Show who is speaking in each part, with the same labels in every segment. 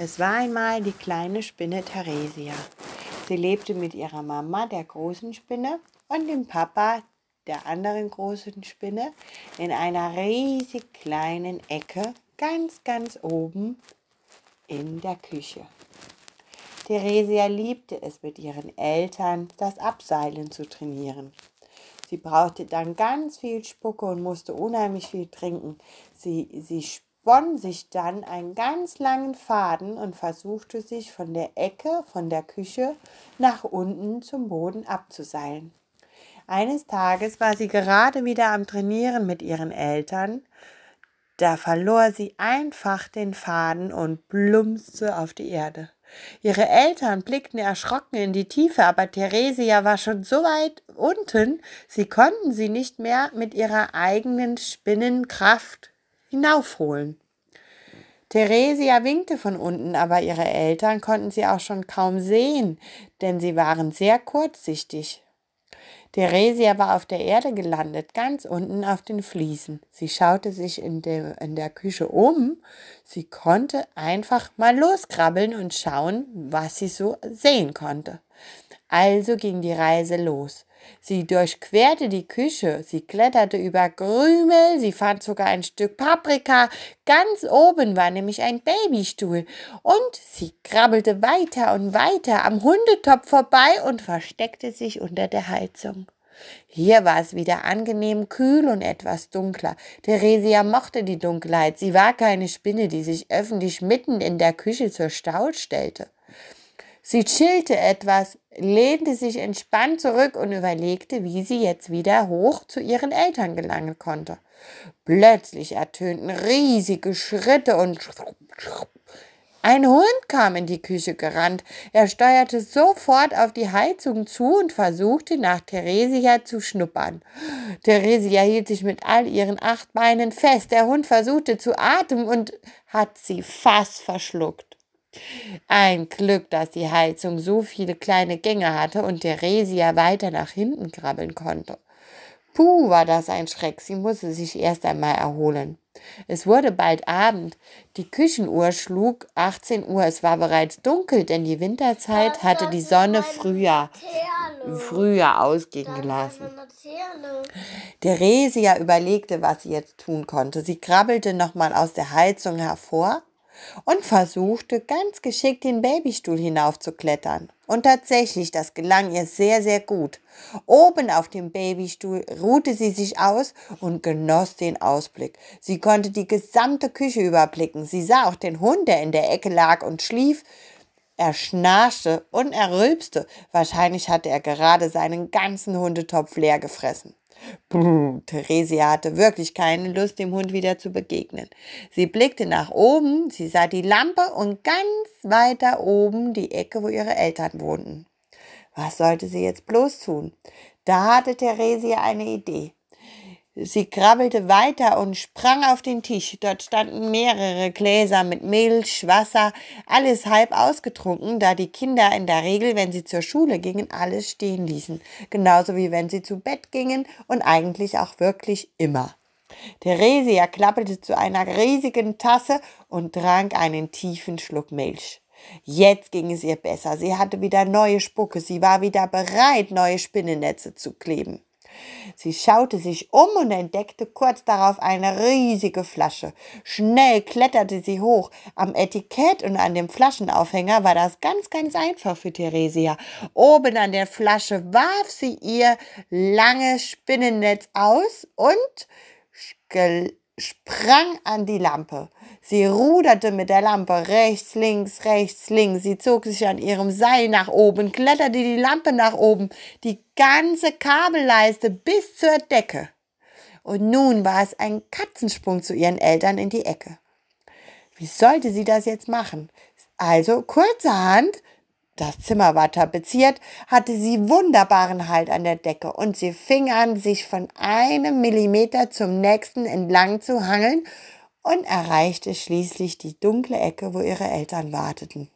Speaker 1: Es war einmal die kleine Spinne Theresia. Sie lebte mit ihrer Mama, der großen Spinne, und dem Papa, der anderen großen Spinne, in einer riesig kleinen Ecke ganz, ganz oben in der Küche. Theresia liebte es mit ihren Eltern, das Abseilen zu trainieren. Sie brauchte dann ganz viel Spucke und musste unheimlich viel trinken. Sie, sie spann sich dann einen ganz langen Faden und versuchte sich von der Ecke, von der Küche nach unten zum Boden abzuseilen. Eines Tages war sie gerade wieder am Trainieren mit ihren Eltern. Da verlor sie einfach den Faden und plumpste auf die Erde. Ihre Eltern blickten erschrocken in die Tiefe, aber Theresia war schon so weit unten, sie konnten sie nicht mehr mit ihrer eigenen Spinnenkraft hinaufholen. Theresia winkte von unten, aber ihre Eltern konnten sie auch schon kaum sehen, denn sie waren sehr kurzsichtig. Theresia war auf der Erde gelandet, ganz unten auf den Fliesen. Sie schaute sich in der, in der Küche um. Sie konnte einfach mal loskrabbeln und schauen, was sie so sehen konnte. Also ging die Reise los. Sie durchquerte die Küche, sie kletterte über Krümel, sie fand sogar ein Stück Paprika. Ganz oben war nämlich ein Babystuhl. Und sie krabbelte weiter und weiter am Hundetopf vorbei und versteckte sich unter der Heizung. Hier war es wieder angenehm kühl und etwas dunkler. Theresia mochte die Dunkelheit. Sie war keine Spinne, die sich öffentlich mitten in der Küche zur Stau stellte. Sie chillte etwas, lehnte sich entspannt zurück und überlegte, wie sie jetzt wieder hoch zu ihren Eltern gelangen konnte. Plötzlich ertönten riesige Schritte und ein Hund kam in die Küche gerannt. Er steuerte sofort auf die Heizung zu und versuchte nach Theresia zu schnuppern. Theresia hielt sich mit all ihren acht Beinen fest. Der Hund versuchte zu atmen und hat sie fast verschluckt. Ein Glück, dass die Heizung so viele kleine Gänge hatte und Theresia weiter nach hinten krabbeln konnte. Puh, war das ein Schreck. Sie musste sich erst einmal erholen. Es wurde bald Abend. Die Küchenuhr schlug 18 Uhr. Es war bereits dunkel, denn die Winterzeit hatte die Sonne früher, früher ausgehen gelassen. Theresia überlegte, was sie jetzt tun konnte. Sie krabbelte nochmal aus der Heizung hervor und versuchte ganz geschickt den Babystuhl hinaufzuklettern. Und tatsächlich, das gelang ihr sehr, sehr gut. Oben auf dem Babystuhl ruhte sie sich aus und genoss den Ausblick. Sie konnte die gesamte Küche überblicken. Sie sah auch den Hund, der in der Ecke lag und schlief. Er schnarchte und er rülpste. Wahrscheinlich hatte er gerade seinen ganzen Hundetopf leer gefressen. Puh, Theresia hatte wirklich keine Lust, dem Hund wieder zu begegnen. Sie blickte nach oben, sie sah die Lampe und ganz weiter oben die Ecke, wo ihre Eltern wohnten. Was sollte sie jetzt bloß tun? Da hatte Theresia eine Idee. Sie krabbelte weiter und sprang auf den Tisch. Dort standen mehrere Gläser mit Milch, Wasser, alles halb ausgetrunken, da die Kinder in der Regel, wenn sie zur Schule gingen, alles stehen ließen. Genauso wie wenn sie zu Bett gingen und eigentlich auch wirklich immer. Theresia klappelte zu einer riesigen Tasse und trank einen tiefen Schluck Milch. Jetzt ging es ihr besser. Sie hatte wieder neue Spucke. Sie war wieder bereit, neue Spinnennetze zu kleben. Sie schaute sich um und entdeckte kurz darauf eine riesige Flasche. Schnell kletterte sie hoch. Am Etikett und an dem Flaschenaufhänger war das ganz, ganz einfach für Theresia. Oben an der Flasche warf sie ihr langes Spinnennetz aus und sprang an die Lampe. Sie ruderte mit der Lampe rechts, links, rechts, links. Sie zog sich an ihrem Seil nach oben, kletterte die Lampe nach oben, die ganze Kabelleiste bis zur Decke. Und nun war es ein Katzensprung zu ihren Eltern in die Ecke. Wie sollte sie das jetzt machen? Also kurzerhand das Zimmer war tapeziert, hatte sie wunderbaren Halt an der Decke und sie fing an, sich von einem Millimeter zum nächsten entlang zu hangeln und erreichte schließlich die dunkle Ecke, wo ihre Eltern warteten.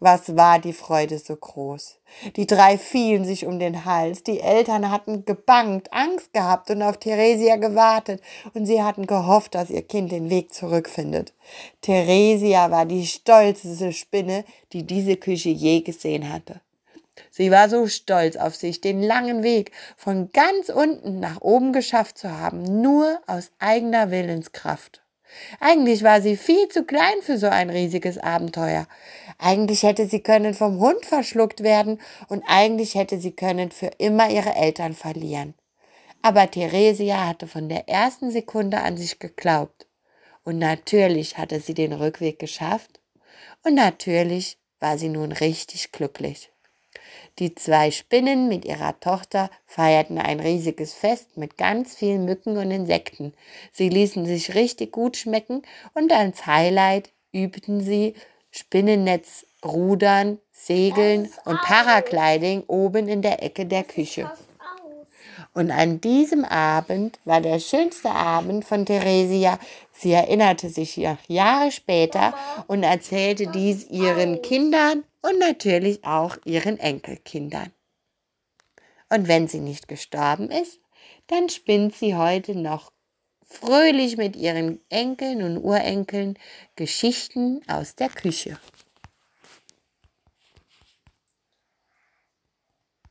Speaker 1: Was war die Freude so groß? Die drei fielen sich um den Hals. Die Eltern hatten gebangt, Angst gehabt und auf Theresia gewartet. Und sie hatten gehofft, dass ihr Kind den Weg zurückfindet. Theresia war die stolzeste Spinne, die diese Küche je gesehen hatte. Sie war so stolz auf sich, den langen Weg von ganz unten nach oben geschafft zu haben, nur aus eigener Willenskraft. Eigentlich war sie viel zu klein für so ein riesiges Abenteuer. Eigentlich hätte sie können vom Hund verschluckt werden und eigentlich hätte sie können für immer ihre Eltern verlieren. Aber Theresia hatte von der ersten Sekunde an sich geglaubt. Und natürlich hatte sie den Rückweg geschafft. Und natürlich war sie nun richtig glücklich. Die zwei Spinnen mit ihrer Tochter feierten ein riesiges Fest mit ganz vielen Mücken und Insekten. Sie ließen sich richtig gut schmecken und als Highlight übten sie Spinnennetz, Rudern, Segeln und Paragliding oben in der Ecke der Küche. Und an diesem Abend war der schönste Abend von Theresia. Sie erinnerte sich Jahre später und erzählte dies ihren Kindern und natürlich auch ihren Enkelkindern. Und wenn sie nicht gestorben ist, dann spinnt sie heute noch fröhlich mit ihren Enkeln und Urenkeln Geschichten aus der Küche.